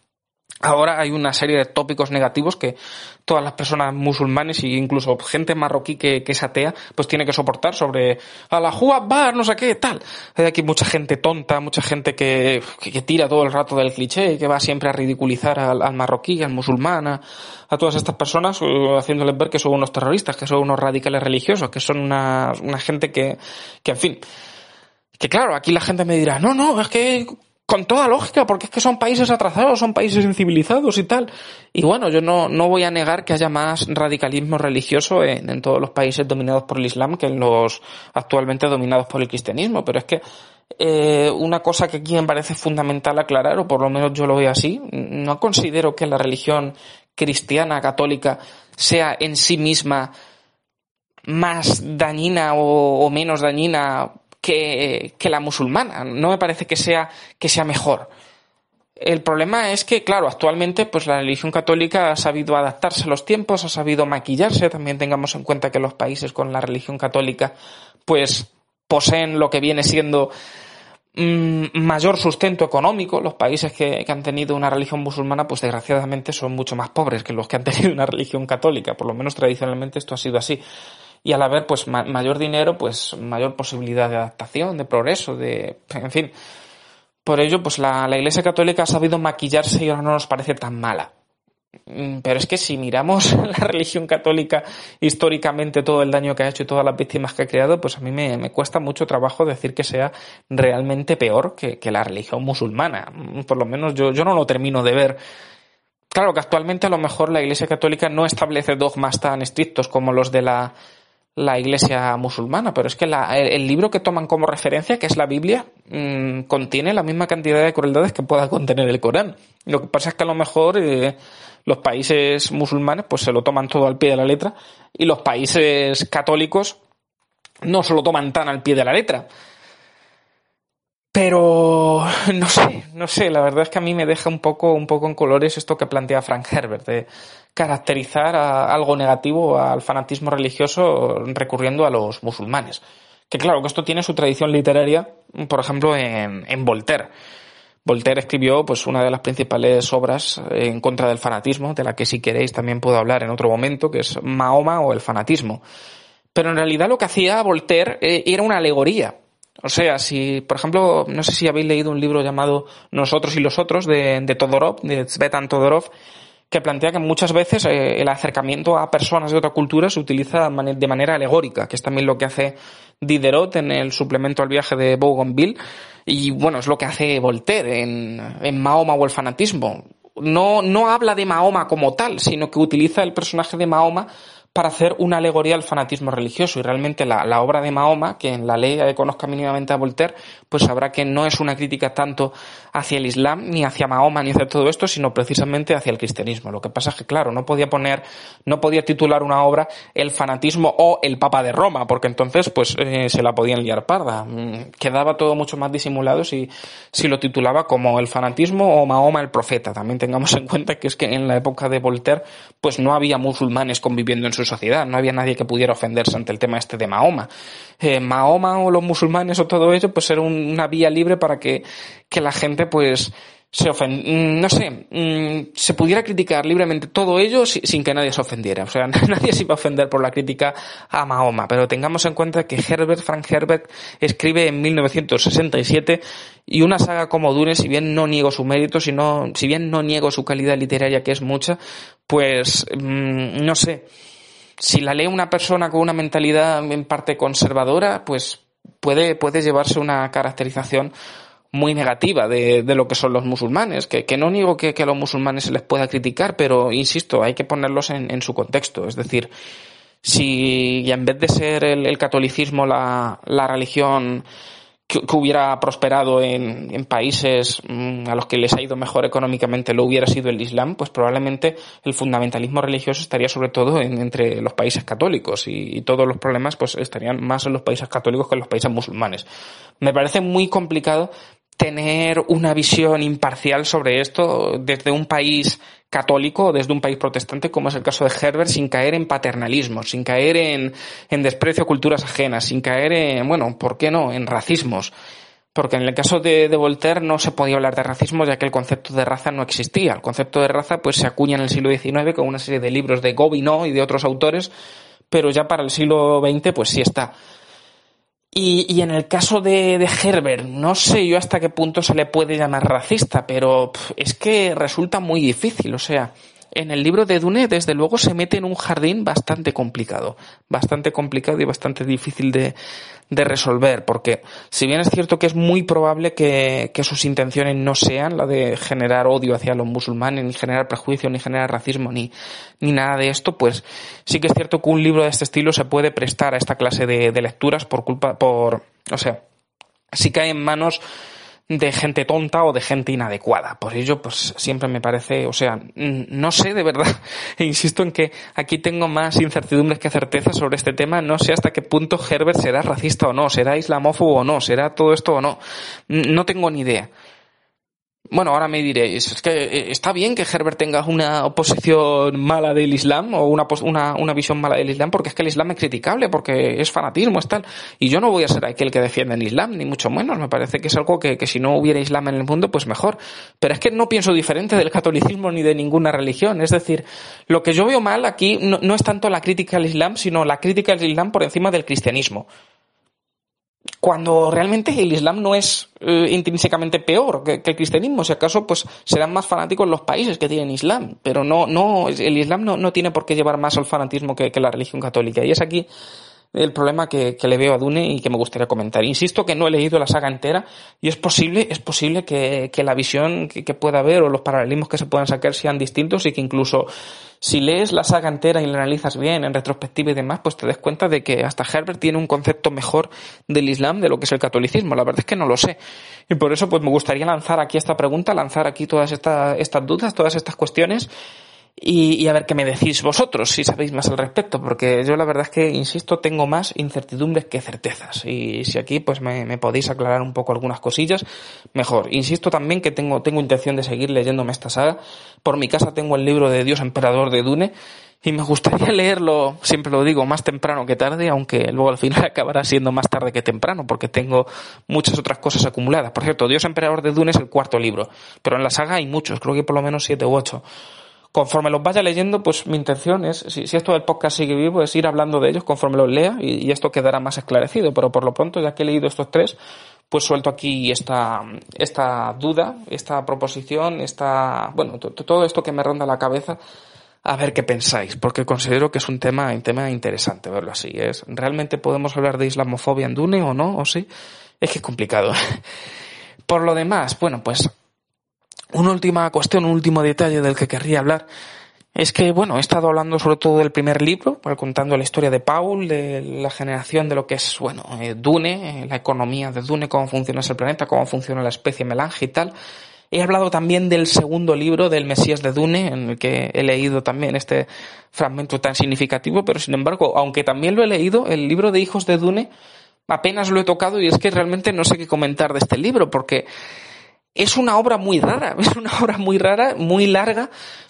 Ahora hay una serie de tópicos negativos que todas las personas musulmanes e incluso gente marroquí que, que es atea, pues tiene que soportar sobre a la bar, no sé qué, tal. Hay aquí mucha gente tonta, mucha gente que, que, tira todo el rato del cliché, que va siempre a ridiculizar al, al marroquí, al musulmán, a, a, todas estas personas, uh, haciéndoles ver que son unos terroristas, que son unos radicales religiosos, que son una, una gente que, que, en fin, que claro, aquí la gente me dirá, no, no, es que con toda lógica, porque es que son países atrasados, son países incivilizados y tal. Y bueno, yo no, no voy a negar que haya más radicalismo religioso en, todos los países dominados por el Islam que en los actualmente dominados por el cristianismo, pero es que eh, una cosa que aquí me parece fundamental aclarar, o por lo menos yo lo veo así, no considero que la religión cristiana católica sea en sí misma más dañina o menos dañina que, que la musulmana. No me parece que sea, que sea mejor. El problema es que, claro, actualmente pues la religión católica ha sabido adaptarse a los tiempos, ha sabido maquillarse. También tengamos en cuenta que los países con la religión católica pues poseen lo que viene siendo mmm, mayor sustento económico. Los países que, que, han tenido una religión musulmana pues desgraciadamente son mucho más pobres que los que han tenido una religión católica. Por lo menos tradicionalmente esto ha sido así y al haber pues ma mayor dinero, pues mayor posibilidad de adaptación, de progreso, de, en fin. Por ello, pues la, Iglesia Católica ha sabido maquillarse y ahora no nos parece tan mala. Mm, pero es que si miramos [laughs] la religión católica históricamente todo el daño que ha hecho y todas las víctimas que ha creado, pues a mí me, me cuesta mucho trabajo decir que sea realmente peor que, que, la religión musulmana. Mm, por lo menos yo, yo no lo termino de ver. Claro que actualmente a lo mejor la Iglesia Católica no establece dogmas tan estrictos como los de la la iglesia musulmana, pero es que la, el, libro que toman como referencia, que es la Biblia, mmm, contiene la misma cantidad de crueldades que pueda contener el Corán. Lo que pasa es que a lo mejor eh, los países musulmanes pues se lo toman todo al pie de la letra y los países católicos no se lo toman tan al pie de la letra. Pero [laughs] no sé, no sé, la verdad es que a mí me deja un poco, un poco en colores esto que plantea Frank Herbert, de caracterizar algo negativo al fanatismo religioso recurriendo a los musulmanes. Que claro, que esto tiene su tradición literaria, por ejemplo, en, en Voltaire. Voltaire escribió pues una de las principales obras en contra del fanatismo, de la que si queréis también puedo hablar en otro momento, que es Mahoma o el fanatismo. Pero en realidad lo que hacía Voltaire eh, era una alegoría. O sea, si, por ejemplo, no sé si habéis leído un libro llamado Nosotros y los otros de, de Todorov, de Svetan Todorov, que plantea que muchas veces eh, el acercamiento a personas de otra cultura se utiliza de manera alegórica, que es también lo que hace Diderot en el suplemento al viaje de Bougainville, y bueno, es lo que hace Voltaire en, Mahoma o el fanatismo. No, no habla de Mahoma como tal, sino que utiliza el personaje de Mahoma para hacer una alegoría al fanatismo religioso. Y realmente la, la, obra de Mahoma, que en la ley conozca mínimamente a Voltaire, pues sabrá que no es una crítica tanto hacia el Islam, ni hacia Mahoma, ni hacia todo esto, sino precisamente hacia el cristianismo. Lo que pasa es que, claro, no podía poner, no podía titular una obra El fanatismo o El Papa de Roma, porque entonces, pues, eh, se la podían liar parda. Mm, quedaba todo mucho más disimulado si, si lo titulaba como El fanatismo o Mahoma el profeta. También tengamos en cuenta que es que en la época de Voltaire, pues no había musulmanes conviviendo en su sociedad, no había nadie que pudiera ofenderse ante el tema este de Mahoma. Eh, Mahoma o los musulmanes o todo ello, pues era una vía libre para que, que la gente pues se ofend... Mm, no sé, mm, se pudiera criticar libremente todo ello sin que nadie se ofendiera. O sea, [laughs] nadie se iba a ofender por la crítica a Mahoma. Pero tengamos en cuenta que Herbert, Frank Herbert, escribe en 1967 y una saga como Dune, si bien no niego su mérito, sino, si bien no niego su calidad literaria, que es mucha, pues, mmm, no sé, si la lee una persona con una mentalidad en parte conservadora, pues puede, puede llevarse una caracterización muy negativa de, de, lo que son los musulmanes, que, que no niego que, que, a los musulmanes se les pueda criticar, pero insisto, hay que ponerlos en, en su contexto. Es decir, si en vez de ser el, catolicismo la, la religión que, que hubiera prosperado en, en, países mm, a los que les ha ido mejor económicamente lo hubiera sido el Islam, pues probablemente el fundamentalismo religioso estaría sobre todo en, entre los países católicos y, y, todos los problemas pues estarían más en los países católicos que en los países musulmanes. Me parece muy complicado tener una visión imparcial sobre esto desde un país católico desde un país protestante, como es el caso de Herbert, sin caer en paternalismo, sin caer en, en desprecio a culturas ajenas, sin caer en, bueno, ¿por qué no?, en racismos. Porque en el caso de, de, Voltaire no se podía hablar de racismo ya que el concepto de raza no existía. El concepto de raza pues se acuña en el siglo XIX con una serie de libros de Gobineau y de otros autores, pero ya para el siglo XX pues sí está. Y, y, en el caso de, de, Herbert, no sé yo hasta qué punto se le puede llamar racista, pero es que resulta muy difícil. O sea, en el libro de Dune, desde luego, se mete en un jardín bastante complicado, bastante complicado y bastante difícil de, resolver, porque si bien es cierto que es muy probable que, sus intenciones no sean la de generar odio hacia los musulmanes, ni generar prejuicio, ni generar racismo, ni, ni nada de esto, pues sí que es cierto que un libro de este estilo se puede prestar a esta clase de, de lecturas por culpa, por, o sea, si cae en manos de gente tonta o de gente inadecuada. Por ello, pues siempre me parece, o sea, no sé de verdad, [laughs] e insisto en que aquí tengo más incertidumbres que certezas sobre este tema, no sé hasta qué punto Herbert será racista o no, será islamófobo o no, será todo esto o no, no tengo ni idea. Bueno, ahora me diréis, es que eh, está bien que Herbert tenga una oposición mala del Islam o una, una, visión mala del Islam porque es que el Islam es criticable, porque es fanatismo, es tal. Y yo no voy a ser aquel que defiende el Islam, ni mucho menos. Me parece que es algo que, que si no hubiera Islam en el mundo, pues mejor. Pero es que no pienso diferente del catolicismo ni de ninguna religión. Es decir, lo que yo veo mal aquí no, no es tanto la crítica al Islam, sino la crítica al Islam por encima del cristianismo cuando realmente el Islam no es eh, intrínsecamente peor que, el cristianismo. Si acaso, pues serán más fanáticos los países que tienen Islam, pero no, no, el Islam no, no tiene por qué llevar más al fanatismo que, que la religión católica. Y es aquí el problema que, que, le veo a Dune y que me gustaría comentar. Insisto que no he leído la saga entera y es posible, es posible que, que la visión que, que, pueda haber o los paralelismos que se puedan sacar sean distintos y que incluso si lees la saga entera y la analizas bien en retrospectiva y demás, pues te des cuenta de que hasta Herbert tiene un concepto mejor del Islam de lo que es el catolicismo. La verdad es que no lo sé. Y por eso pues me gustaría lanzar aquí esta pregunta, lanzar aquí todas estas, estas dudas, todas estas cuestiones y, a ver qué me decís vosotros, si sabéis más al respecto, porque yo la verdad es que, insisto, tengo más incertidumbres que certezas. Y si aquí pues me, podéis aclarar un poco algunas cosillas, mejor. Insisto también que tengo, tengo intención de seguir leyéndome esta saga. Por mi casa tengo el libro de Dios Emperador de Dune, y me gustaría [laughs] leerlo, siempre lo digo, más temprano que tarde, aunque luego al final [laughs] acabará siendo más tarde que temprano, porque tengo muchas otras cosas acumuladas. Por cierto, Dios Emperador de Dune es el cuarto libro, pero en la saga hay muchos, creo que por lo menos siete u ocho conforme los vaya leyendo, pues mi intención es, si, esto del podcast sigue vivo, es ir hablando de ellos conforme los lea y, esto quedará más esclarecido. Pero por lo pronto, ya que he leído estos tres, pues suelto aquí esta, esta duda, esta proposición, esta, bueno, todo esto que me ronda la cabeza, a ver qué pensáis, porque considero que es un tema, un tema interesante verlo así. Es, ¿realmente podemos hablar de islamofobia en Dune o no? ¿O sí? Es que es complicado. [laughs] Por lo demás, bueno, pues una última cuestión, un último detalle del que querría hablar es que, bueno, he estado hablando sobre todo del primer libro, pues, contando la historia de Paul, de la generación de lo que es, bueno, eh, Dune, eh, la economía de Dune, cómo funciona ese planeta, cómo funciona la especie melange y tal. He hablado también del segundo libro del Mesías de Dune, en el que he leído también este fragmento tan significativo, pero sin embargo, aunque también lo he leído, el libro de Hijos de Dune apenas lo he tocado y es que realmente no sé qué comentar de este libro, porque es una obra muy rara, [laughs] es una obra muy rara, muy larga,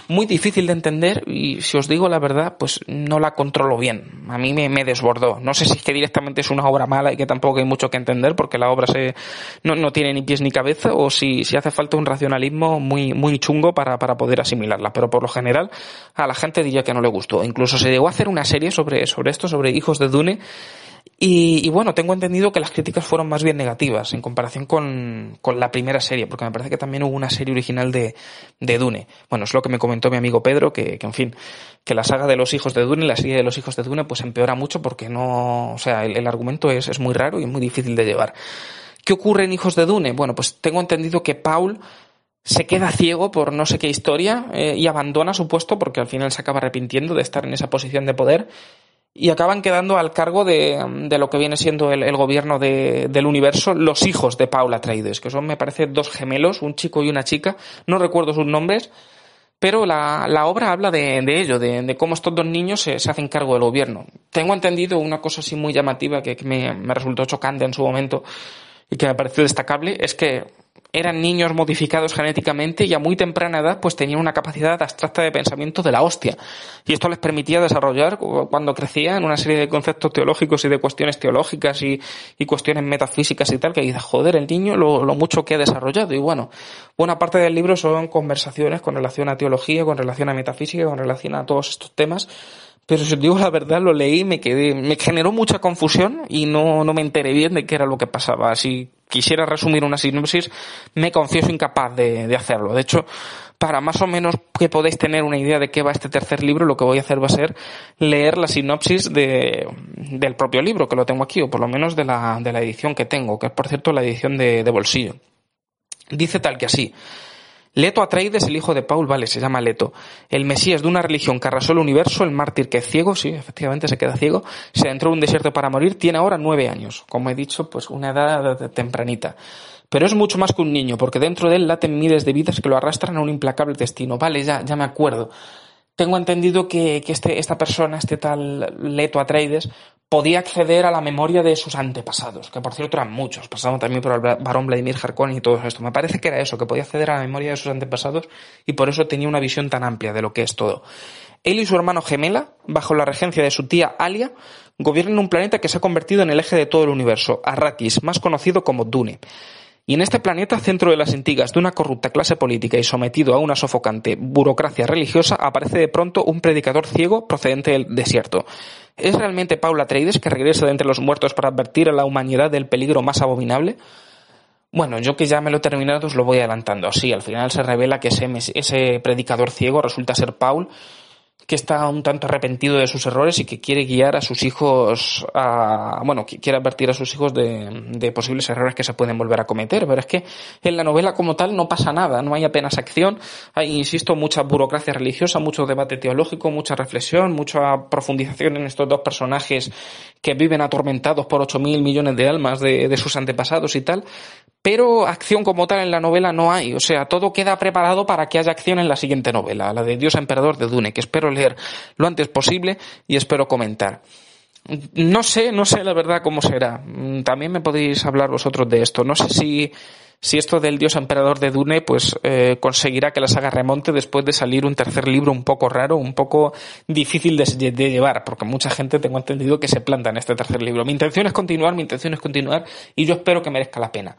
muy difícil de entender y si os digo la verdad, pues no la controlo bien. A mí me, desbordó. No sé si es que directamente es una obra mala y que tampoco hay mucho que entender porque la obra se, no, tiene ni pies ni cabeza o si, si hace falta un racionalismo muy, muy chungo para, para poder asimilarla. Pero por lo general a la gente diría que no le gustó. Incluso se llegó a hacer una serie sobre, sobre esto, sobre Hijos de Dune y, bueno, tengo entendido que las críticas fueron más bien negativas en comparación con, con, la primera serie, porque me parece que también hubo una serie original de, de Dune. Bueno, es lo que me comentó mi amigo Pedro, que, que, en fin, que la saga de los hijos de Dune, la serie de los hijos de Dune, pues empeora mucho porque no, o sea, el, argumento es, es muy raro y es muy difícil de llevar. ¿Qué ocurre en Hijos de Dune? Bueno, pues tengo entendido que Paul se queda ciego por no sé qué historia eh, y abandona su puesto porque al final se acaba arrepintiendo de estar en esa posición de poder y acaban quedando al cargo de, de lo que viene siendo el, el gobierno de, del universo los hijos de Paula Atreides, que son, me parece, dos gemelos, un chico y una chica, no recuerdo sus nombres, pero la, la obra habla de, de ello, de, cómo estos dos niños se, se, hacen cargo del gobierno. Tengo entendido una cosa así muy llamativa que, que me, me resultó chocante en su momento y que me pareció destacable, es que eran niños modificados genéticamente y a muy temprana edad pues tenían una capacidad abstracta de pensamiento de la hostia. Y esto les permitía desarrollar cuando crecían una serie de conceptos teológicos y de cuestiones teológicas y, y cuestiones metafísicas y tal que dice, joder, el niño lo, lo, mucho que ha desarrollado. Y bueno, buena parte del libro son conversaciones con relación a teología, con relación a metafísica, con relación a todos estos temas pero si os digo la verdad, lo leí, me quedé, me generó mucha confusión y no, no me enteré bien de qué era lo que pasaba. Si quisiera resumir una sinopsis, me confieso incapaz de, de hacerlo. De hecho, para más o menos que podéis tener una idea de qué va este tercer libro, lo que voy a hacer va a ser leer la sinopsis de, del propio libro, que lo tengo aquí, o por lo menos de la, de la edición que tengo, que es por cierto la edición de, de bolsillo. Dice tal que así. Leto Atreides, el hijo de Paul, vale, se llama Leto. El Mesías de una religión que arrasó el universo, el mártir que es ciego, sí, efectivamente se queda ciego, se entró en un desierto para morir, tiene ahora nueve años. Como he dicho, pues una edad tempranita. Pero es mucho más que un niño, porque dentro de él laten miles de vidas que lo arrastran a un implacable destino. Vale, ya, ya me acuerdo. Tengo entendido que, que este, esta persona, este tal Leto Atreides, podía acceder a la memoria de sus antepasados, que por cierto eran muchos, pasando también por el varón Vladimir Harkonnen y todo esto. Me parece que era eso, que podía acceder a la memoria de sus antepasados y por eso tenía una visión tan amplia de lo que es todo. Él y su hermano gemela, bajo la regencia de su tía Alia, gobiernan un planeta que se ha convertido en el eje de todo el universo, Arrakis, más conocido como Dune. Y en este planeta, centro de las intrigas de una corrupta clase política y sometido a una sofocante burocracia religiosa, aparece de pronto un predicador ciego procedente del desierto. ¿Es realmente Paula Atreides que regresa de entre los muertos para advertir a la humanidad del peligro más abominable? Bueno, yo que ya me lo he terminado os lo voy adelantando. Sí, al final se revela que ese, ese predicador ciego resulta ser Paul, que está un tanto arrepentido de sus errores y que quiere guiar a sus hijos a, bueno, quiere advertir a sus hijos de, de, posibles errores que se pueden volver a cometer. Pero es que en la novela como tal no pasa nada, no hay apenas acción, hay, insisto, mucha burocracia religiosa, mucho debate teológico, mucha reflexión, mucha profundización en estos dos personajes que viven atormentados por ocho mil millones de almas de, de sus antepasados y tal, pero acción como tal en la novela no hay. O sea, todo queda preparado para que haya acción en la siguiente novela, la de Dios Emperador de Dune, que espero leer lo antes posible y espero comentar. No sé, no sé la verdad cómo será. Mm, también me podéis hablar vosotros de esto. No sé si, si esto del dios emperador de Dune pues eh, conseguirá que la saga remonte después de salir un tercer libro un poco raro, un poco difícil de, de, llevar, porque mucha gente tengo entendido que se planta en este tercer libro. Mi intención es continuar, mi intención es continuar y yo espero que merezca la pena.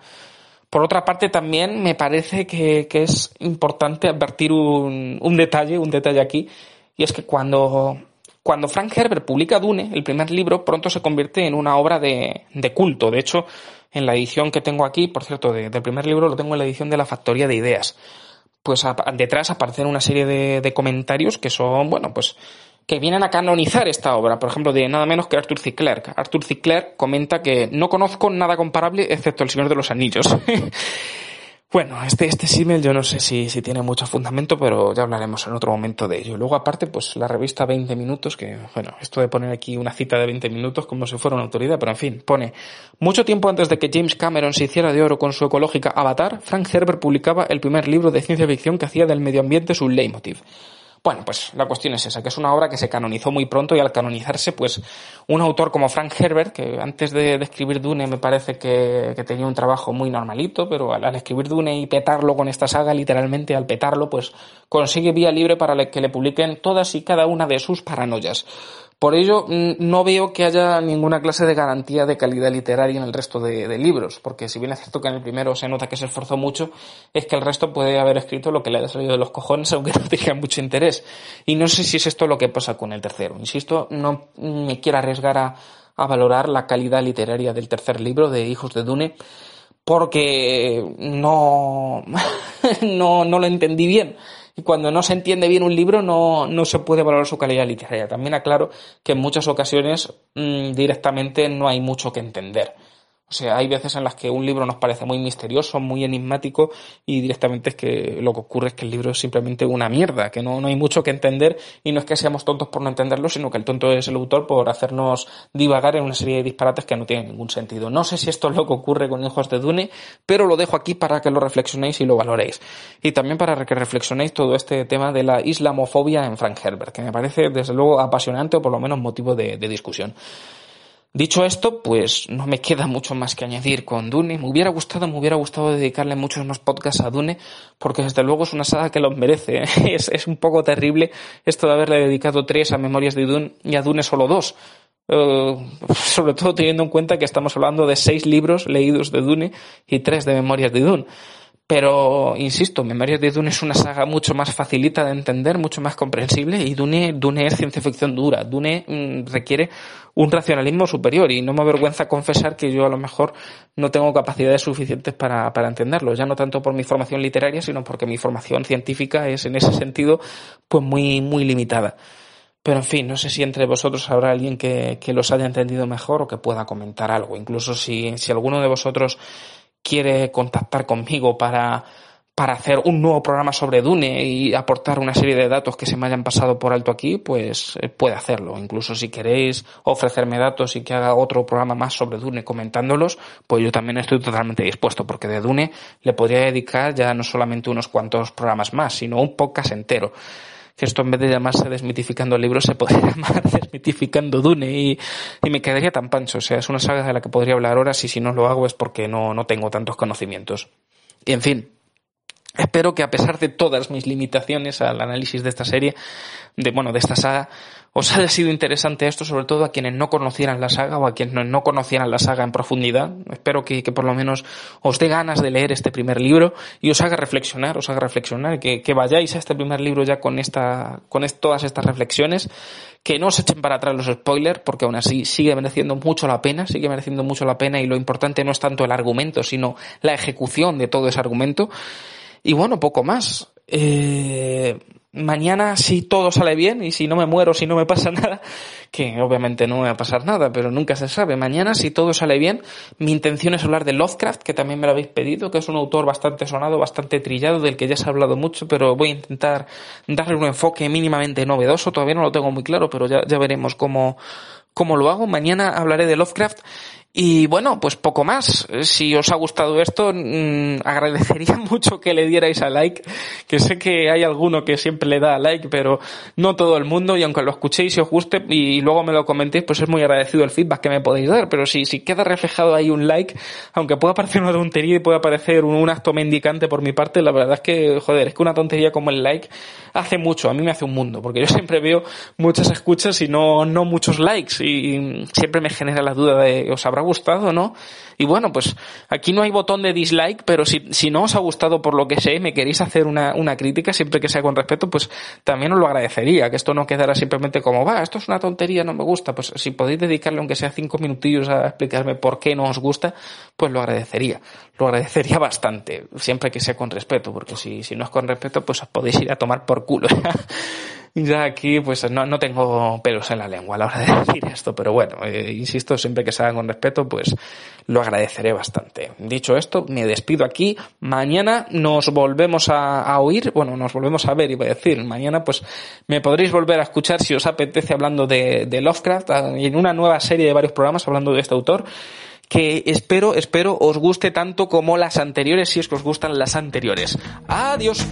Por otra parte, también me parece que, que es importante advertir un, un detalle, un detalle aquí, y es que cuando cuando Frank Herbert publica Dune, el primer libro, pronto se convierte en una obra de, de culto. De hecho, en la edición que tengo aquí, por cierto, del primer libro lo tengo en la edición de la Factoría de Ideas. Pues detrás aparecen una serie de, de comentarios que son, bueno, pues que vienen a canonizar esta obra, por ejemplo, de nada menos que Arthur C. Clarke. Arthur C. Clarke comenta que no conozco nada comparable excepto El Señor de los Anillos. [laughs] Bueno, este, este símil yo no sé si, si tiene mucho fundamento, pero ya hablaremos en otro momento de ello. Luego, aparte, pues la revista 20 minutos, que, bueno, esto de poner aquí una cita de 20 minutos como si fuera una autoridad, pero en fin, pone, mucho tiempo antes de que James Cameron se hiciera de oro con su ecológica Avatar, Frank Herbert publicaba el primer libro de ciencia ficción que hacía del medio ambiente su leitmotiv. Bueno, pues la cuestión es esa, que es una obra que se canonizó muy pronto y al canonizarse, pues un autor como Frank Herbert, que antes de, escribir Dune me parece que, tenía un trabajo muy normalito, pero al, escribir Dune y petarlo con esta saga, literalmente al petarlo, pues consigue vía libre para que le publiquen todas y cada una de sus paranoias. Por ello, mm, no veo que haya ninguna clase de garantía de calidad literaria en el resto de, libros, porque si bien es cierto que en el primero se nota que se esforzó mucho, es que el resto puede haber escrito lo que le haya salido de los cojones, [laughs] aunque no tenga mucho interés. Y no sé si es esto lo que pasa con el tercero. Insisto, no me quiero arriesgar a, a valorar la calidad literaria del tercer libro de Hijos de Dune, porque no, [laughs] no, no lo entendí bien y cuando no se entiende bien un libro no, no se puede valorar su calidad literaria. También aclaro que en muchas ocasiones mmm, directamente no hay mucho que entender. O sea, hay veces en las que un libro nos parece muy misterioso, muy enigmático y directamente es que lo que ocurre es que el libro es simplemente una mierda, que no, no hay mucho que entender y no es que seamos tontos por no entenderlo, sino que el tonto es el autor por hacernos divagar en una serie de disparates que no tienen ningún sentido. No sé si esto es lo que ocurre con Hijos de Dune, pero lo dejo aquí para que lo reflexionéis y lo valoréis. Y también para que reflexionéis todo este tema de la islamofobia en Frank Herbert, que me parece desde luego apasionante o por lo menos motivo de, de discusión. Dicho esto, pues no me queda mucho más que añadir con Dune. Me hubiera gustado, me hubiera gustado dedicarle muchos más podcasts a Dune, porque desde luego es una saga que los merece. [laughs] Es, es un poco terrible esto de haberle dedicado tres a Memorias de Dune y a Dune solo dos. Uh, sobre todo teniendo en cuenta que estamos hablando de seis libros leídos de Dune y tres de Memorias de Dune. Pero, insisto, Memorias de Dune es una saga mucho más facilita de entender, mucho más comprensible y Dune, Dune es ciencia ficción dura. Dune mm, requiere un racionalismo superior y no me avergüenza confesar que yo a lo mejor no tengo capacidades suficientes para, para entenderlo. Ya no tanto por mi formación literaria, sino porque mi formación científica es en ese sentido pues muy, muy limitada. Pero en fin, no sé si entre vosotros habrá alguien que, que los haya entendido mejor o que pueda comentar algo. Incluso si, si alguno de vosotros quiere contactar conmigo para, para hacer un nuevo programa sobre Dune y aportar una serie de datos que se me hayan pasado por alto aquí, pues eh, puede hacerlo. Incluso si queréis ofrecerme datos y que haga otro programa más sobre Dune comentándolos, pues yo también estoy totalmente dispuesto, porque de Dune le podría dedicar ya no solamente unos cuantos programas más, sino un podcast entero que esto en vez de llamarse Desmitificando el libro se podría [laughs] llamar Desmitificando Dune y, y, me quedaría tan pancho. O sea, es una saga de la que podría hablar horas y si no lo hago es porque no, no tengo tantos conocimientos. Y en fin, Espero que a pesar de todas mis limitaciones al análisis de esta serie, de bueno, de esta saga, os haya sido interesante esto, sobre todo a quienes no conocieran la saga o a quienes no conocieran la saga en profundidad. Espero que, que por lo menos os dé ganas de leer este primer libro y os haga reflexionar, os haga reflexionar, que, vayáis a este primer libro ya con esta, con todas estas reflexiones, que no os echen para atrás los spoilers, porque aún así sigue mereciendo mucho la pena, sigue mereciendo mucho la pena y lo importante no es tanto el argumento, sino la ejecución de todo ese argumento. Y bueno, poco más. Eh, mañana, si todo sale bien y si no me muero, si no me pasa [laughs] nada, que obviamente no me va a pasar nada, pero nunca se sabe. Mañana, si todo sale bien, mi intención es hablar de Lovecraft, que también me lo habéis pedido, que es un autor bastante sonado, bastante trillado, del que ya se ha hablado mucho, pero voy a intentar darle un enfoque mínimamente novedoso. Todavía no lo tengo muy claro, pero ya, ya veremos cómo, cómo lo hago. Mañana hablaré de Lovecraft Y bueno, pues poco más. Si os ha gustado esto, mmm, agradecería [laughs] mucho que le dierais a like, que sé que hay alguno que siempre le da a like, pero no todo el mundo, y aunque lo escuchéis y os guste y luego me lo comentéis, pues es muy agradecido el feedback que me podéis dar, pero si, si queda reflejado ahí un like, aunque pueda parecer una tontería y pueda parecer un, acto mendicante por mi parte, la verdad es que, joder, es que una tontería como el like hace mucho, a mí me hace un mundo, porque yo siempre veo muchas escuchas y no, no muchos likes, y siempre me genera la duda de, ¿os habrá gustado, ¿no? Y bueno, pues aquí no hay botón de dislike, pero si, si no os ha gustado por lo que sé, me queréis hacer una, una crítica, siempre que sea con respeto, pues también os lo agradecería, que esto no quedara simplemente como, va, esto es una tontería, no me gusta, pues si podéis dedicarle aunque sea cinco minutillos a explicarme por qué no os gusta, pues lo agradecería, lo agradecería bastante, siempre que sea con respeto, porque si, si no es con respeto, pues os podéis ir a tomar por culo. [laughs] ya aquí pues no, no tengo pelos en la lengua a la hora de [laughs] decir esto, pero bueno, eh, insisto, siempre que se haga con respeto, pues lo agradeceré bastante. Dicho esto, me despido aquí. Mañana nos volvemos a, a oír, bueno, nos volvemos a ver, iba a decir. Mañana pues me podréis volver a escuchar si os apetece hablando de, de Lovecraft en una nueva serie de varios programas hablando de este autor que espero, espero os guste tanto como las anteriores, si es que os gustan las anteriores. Adiós.